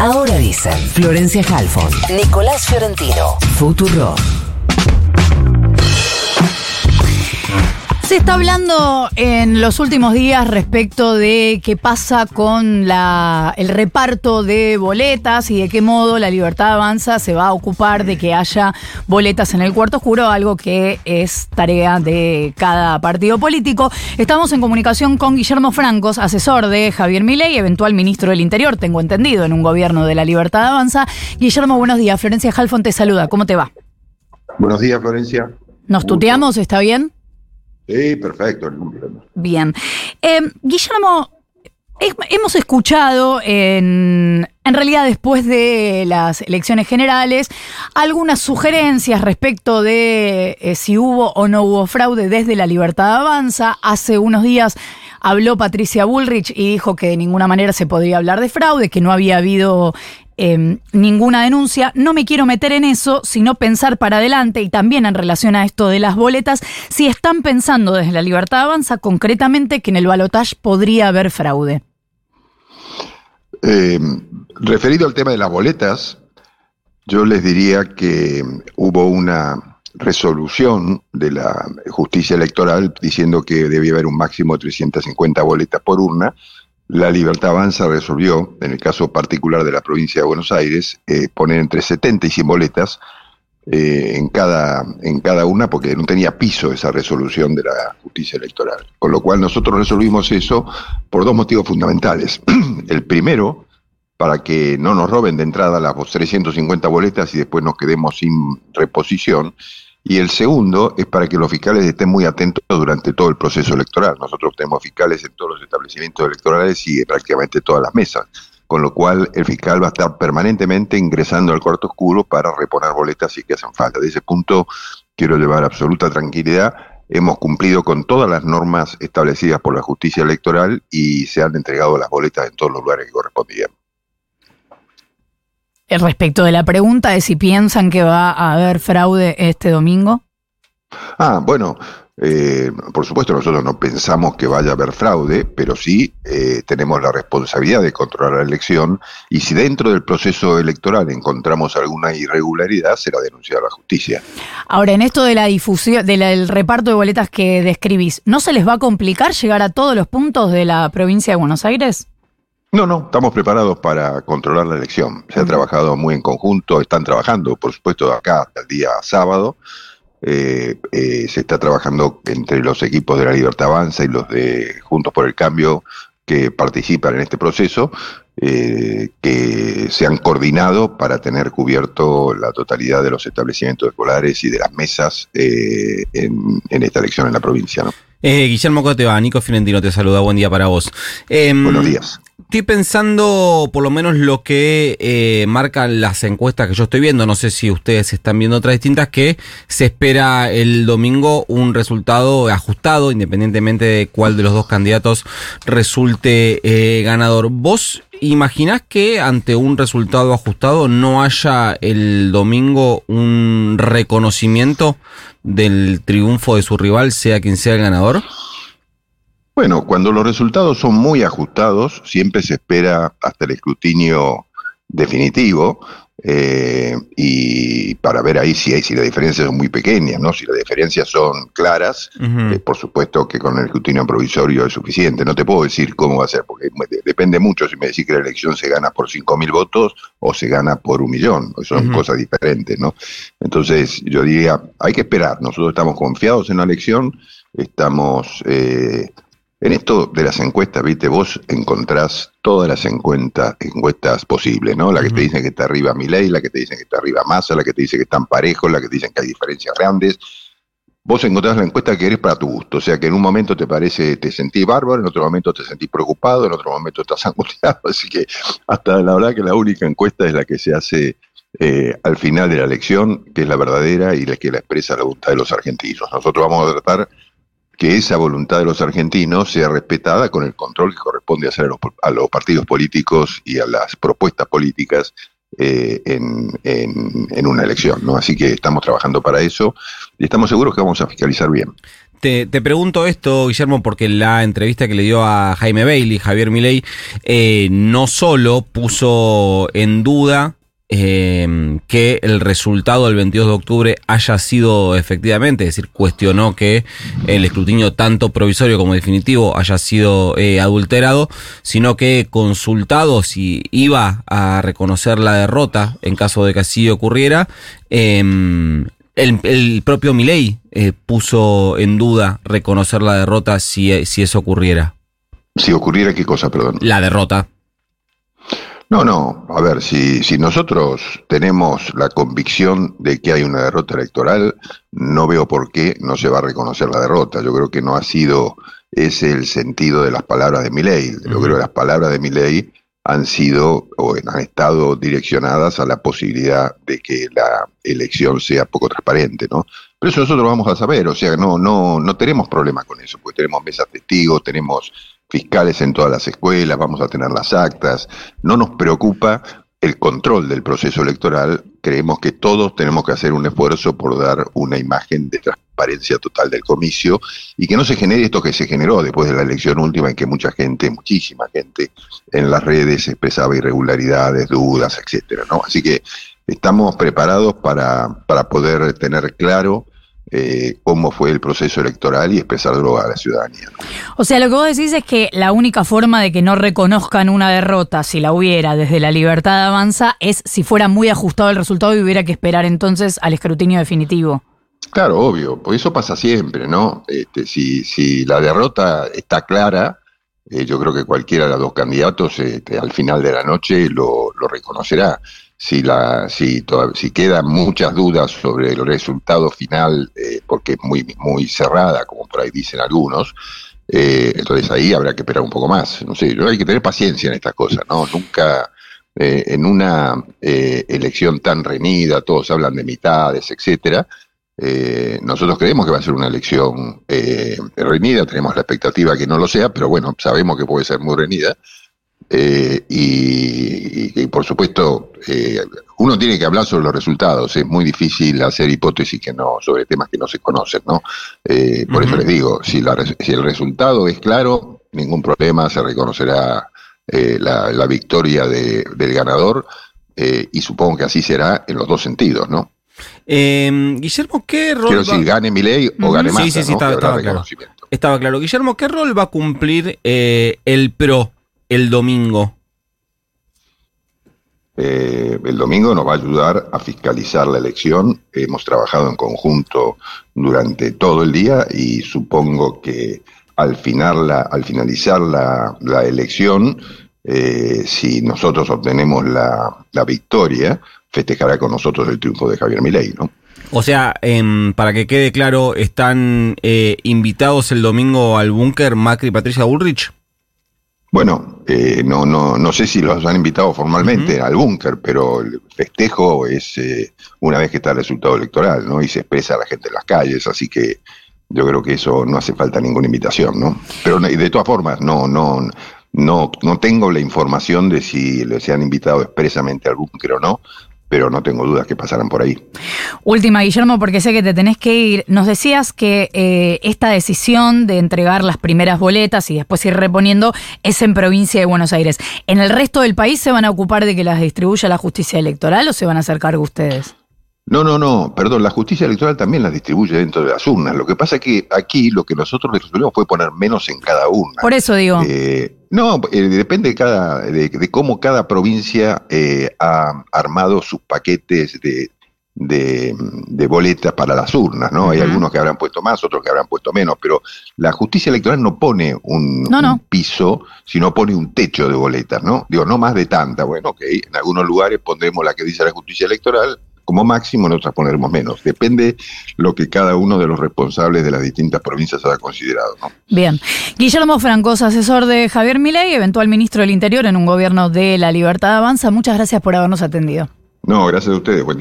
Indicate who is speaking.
Speaker 1: Ahora dicen Florencia Halfon, Nicolás Fiorentino, Futuro.
Speaker 2: Se está hablando en los últimos días respecto de qué pasa con la, el reparto de boletas y de qué modo la Libertad Avanza se va a ocupar de que haya boletas en el cuarto oscuro, algo que es tarea de cada partido político. Estamos en comunicación con Guillermo Francos, asesor de Javier Milei, eventual ministro del Interior, tengo entendido, en un gobierno de la Libertad Avanza. Guillermo, buenos días. Florencia Halfon te saluda. ¿Cómo te va?
Speaker 3: Buenos días, Florencia.
Speaker 2: ¿Nos tuteamos? ¿Está bien?
Speaker 3: Sí, perfecto,
Speaker 2: Bien. Eh, Guillermo, hemos escuchado en, en realidad después de las elecciones generales algunas sugerencias respecto de eh, si hubo o no hubo fraude desde la Libertad Avanza. Hace unos días habló Patricia Bullrich y dijo que de ninguna manera se podría hablar de fraude, que no había habido Em, ninguna denuncia. No me quiero meter en eso, sino pensar para adelante y también en relación a esto de las boletas, si están pensando desde la Libertad Avanza concretamente que en el balotaje podría haber fraude.
Speaker 3: Em, referido al tema de las boletas, yo les diría que hubo una resolución de la justicia electoral diciendo que debía haber un máximo de 350 boletas por urna la Libertad Avanza resolvió, en el caso particular de la provincia de Buenos Aires, eh, poner entre 70 y 100 boletas eh, en, cada, en cada una porque no tenía piso esa resolución de la justicia electoral. Con lo cual nosotros resolvimos eso por dos motivos fundamentales. el primero, para que no nos roben de entrada las 350 boletas y después nos quedemos sin reposición. Y el segundo es para que los fiscales estén muy atentos durante todo el proceso electoral. Nosotros tenemos fiscales en todos los establecimientos electorales y prácticamente todas las mesas, con lo cual el fiscal va a estar permanentemente ingresando al cuarto oscuro para reponer boletas si que hacen falta. De ese punto quiero llevar absoluta tranquilidad. Hemos cumplido con todas las normas establecidas por la justicia electoral y se han entregado las boletas en todos los lugares que correspondían.
Speaker 2: Eh, respecto de la pregunta de si piensan que va a haber fraude este domingo.
Speaker 3: Ah, bueno, eh, por supuesto nosotros no pensamos que vaya a haber fraude, pero sí eh, tenemos la responsabilidad de controlar la elección y si dentro del proceso electoral encontramos alguna irregularidad, será denunciada a la justicia.
Speaker 2: Ahora, en esto de la difusión, del reparto de boletas que describís, ¿no se les va a complicar llegar a todos los puntos de la provincia de Buenos Aires?
Speaker 3: No, no, estamos preparados para controlar la elección. Se ha trabajado muy en conjunto, están trabajando, por supuesto, acá hasta el día sábado. Eh, eh, se está trabajando entre los equipos de la Libertad Avanza y los de Juntos por el Cambio que participan en este proceso, eh, que se han coordinado para tener cubierto la totalidad de los establecimientos escolares y de las mesas en, esta elección en la provincia. ¿no?
Speaker 4: Guillermo, ¿cómo te va? Nico Fiorentino te saluda, buen día para vos.
Speaker 3: Em, Buenos días.
Speaker 4: Estoy pensando, por lo menos lo que eh, marcan las encuestas que yo estoy viendo, no sé si ustedes están viendo otras distintas, que se espera el domingo un resultado ajustado, independientemente de cuál de los dos candidatos resulte eh, ganador. ¿Vos imaginás que ante un resultado ajustado no haya el domingo un reconocimiento del triunfo de su rival, sea quien sea el ganador?
Speaker 3: Bueno, cuando los resultados son muy ajustados, siempre se espera hasta el escrutinio definitivo eh, y para ver ahí si, hay, si las diferencias son muy pequeñas, ¿no? Si las diferencias son claras, eh, por supuesto que con el escrutinio provisorio es suficiente. No te puedo decir cómo va a ser, porque depende mucho si me decís que la elección se gana por 5.000 votos o se gana por un millón. Son cosas diferentes, ¿no? Entonces yo diría, hay que esperar. Nosotros estamos confiados en la elección, estamos... Eh, en esto de las encuestas, viste, vos encontrás todas las encuestas, encuestas posibles, ¿no? La que te dicen que está arriba Milei, la que te dicen que está arriba Massa, la que te dice que están parejos, la que te dicen que hay diferencias grandes. Vos encontrás la encuesta que eres para tu gusto, o sea que en un momento te parece, te sentís bárbaro, en otro momento te sentís preocupado, en otro momento estás angustiado, así que hasta la verdad que la única encuesta es la que se hace eh, al final de la elección, que es la verdadera y la que la expresa la voluntad de los argentinos. Nosotros vamos a tratar que esa voluntad de los argentinos sea respetada con el control que corresponde hacer a los, partidos políticos y a las propuestas políticas eh, en, una elección. ¿no? Así que estamos trabajando para eso y estamos seguros que vamos a fiscalizar bien.
Speaker 4: te, te pregunto esto, Guillermo, porque la entrevista que le dio a Jaime Bailey, Javier Milei, eh, no solo puso en duda eh, que el resultado del 22 de octubre haya sido efectivamente, es decir, cuestionó que el escrutinio tanto provisorio como definitivo haya sido eh, adulterado, sino que consultado si iba a reconocer la derrota en caso de que así ocurriera, eh, el, el, propio Milei eh, puso en duda reconocer la derrota si, si eso ocurriera.
Speaker 3: Si ocurriera qué cosa, perdón.
Speaker 4: La derrota.
Speaker 3: No, no, a ver, si, si nosotros tenemos la convicción de que hay una derrota electoral, no veo por qué no se va a reconocer la derrota. Yo creo que no ha sido ese el sentido de las palabras de mi ley. Yo creo que las palabras de mi ley han sido o han estado direccionadas a la posibilidad de que la elección sea poco transparente, ¿no? Pero eso nosotros vamos a saber, o sea, no, no, no tenemos problema con eso, porque tenemos mesas testigos, tenemos fiscales en todas las escuelas, vamos a tener las actas. No nos preocupa el control del proceso electoral. Creemos que todos tenemos que hacer un esfuerzo por dar una imagen de transparencia total del comicio y que no se genere esto que se generó después de la elección última en que mucha gente, muchísima gente en las redes expresaba irregularidades, dudas, etcétera, ¿no? Así que estamos preparados para, para poder tener claro eh, cómo fue el proceso electoral y expresarlo a la ciudadanía.
Speaker 2: O sea, lo que vos decís es que la única forma de que no reconozcan una derrota, si la hubiera desde la libertad de avanza, es si fuera muy ajustado el resultado y hubiera que esperar entonces al escrutinio definitivo.
Speaker 3: Claro, obvio, pues eso pasa siempre, ¿no? Este, si, si la derrota está clara, eh, yo creo que cualquiera de los dos candidatos este, al final de la noche lo, lo reconocerá si, la, si, si quedan muchas dudas sobre el resultado final, eh, porque es muy, muy cerrada, como por ahí dicen algunos, eh, entonces ahí habrá que esperar un poco más. No sé, hay que tener paciencia en estas cosas, ¿no? Nunca eh, en una elección tan reñida, todos hablan de mitades, etcétera. Nosotros creemos que va a ser una elección reñida, tenemos la expectativa que no lo sea, pero bueno, sabemos que puede ser muy reñida. Eh, y, y, y, por supuesto, eh, uno tiene que hablar sobre los resultados. Es muy difícil hacer hipótesis que no, sobre temas que no se conocen, ¿no? Eh, por uh -huh. eso les digo, si, la, si, el resultado es claro, ningún problema, se reconocerá la, la, victoria de, del ganador, y supongo que así será en los dos sentidos, ¿no?
Speaker 4: Eh, Guillermo, ¿qué rol
Speaker 3: Quiero va... decir, gane mi ley o gane más.
Speaker 4: Sí, sí, sí, ¿no? estaba, estaba, claro. estaba, claro. Guillermo, ¿qué rol va a cumplir el PRO el domingo?
Speaker 3: Eh, el domingo nos va a ayudar a fiscalizar la elección. Hemos trabajado en conjunto durante todo el día y supongo que al, final la, al finalizar la, la elección, eh, si nosotros obtenemos la, la, victoria, festejará con nosotros el triunfo de Javier Milei, ¿no?
Speaker 4: O sea, eh, para que quede claro, ¿están eh, invitados el domingo al búnker Macri y Patricia Bullrich?
Speaker 3: Bueno, eh, no, no, no sé si los han invitado formalmente uh -huh. al búnker, pero el festejo es eh, una vez que está el resultado electoral, ¿no? Y se expresa a la gente en las calles, así que yo creo que eso no hace falta ninguna invitación, ¿no? Pero de todas formas, no, no, no, no tengo la información de si se han invitado expresamente al búnker o no, pero no tengo dudas que pasarán por ahí.
Speaker 2: Última, Guillermo, porque sé que te tenés que ir. Nos decías que eh, esta decisión de entregar las primeras boletas y después ir reponiendo es en provincia de Buenos Aires. ¿En el resto del país se van a ocupar de que las distribuya la justicia electoral o se van a hacer cargo ustedes?
Speaker 3: No, no, no, perdón, la justicia electoral también las distribuye dentro de las urnas. Lo que pasa es que aquí lo que nosotros resolvimos fue poner menos en cada urna.
Speaker 2: Por eso digo.
Speaker 3: Eh, no, eh, depende de, cada, de, de, cómo cada provincia eh, ha armado sus paquetes de, de, de, boletas para las urnas, ¿no? Uh -huh. Hay algunos que habrán puesto más, otros que habrán puesto menos, pero la justicia electoral no pone un,
Speaker 2: no, no.
Speaker 3: un piso, sino pone un techo de boletas, ¿no? Digo, no más de tanta, bueno, ok, en algunos lugares pondremos la que dice la justicia electoral, como máximo, en otras pondremos menos. Depende lo que cada uno de los responsables de las distintas provincias haya considerado. ¿no?
Speaker 2: Bien. Guillermo Francos, asesor de Javier Milei, eventual ministro del Interior en un gobierno de la Libertad Avanza. Muchas gracias por habernos atendido.
Speaker 3: No, gracias a ustedes. Buen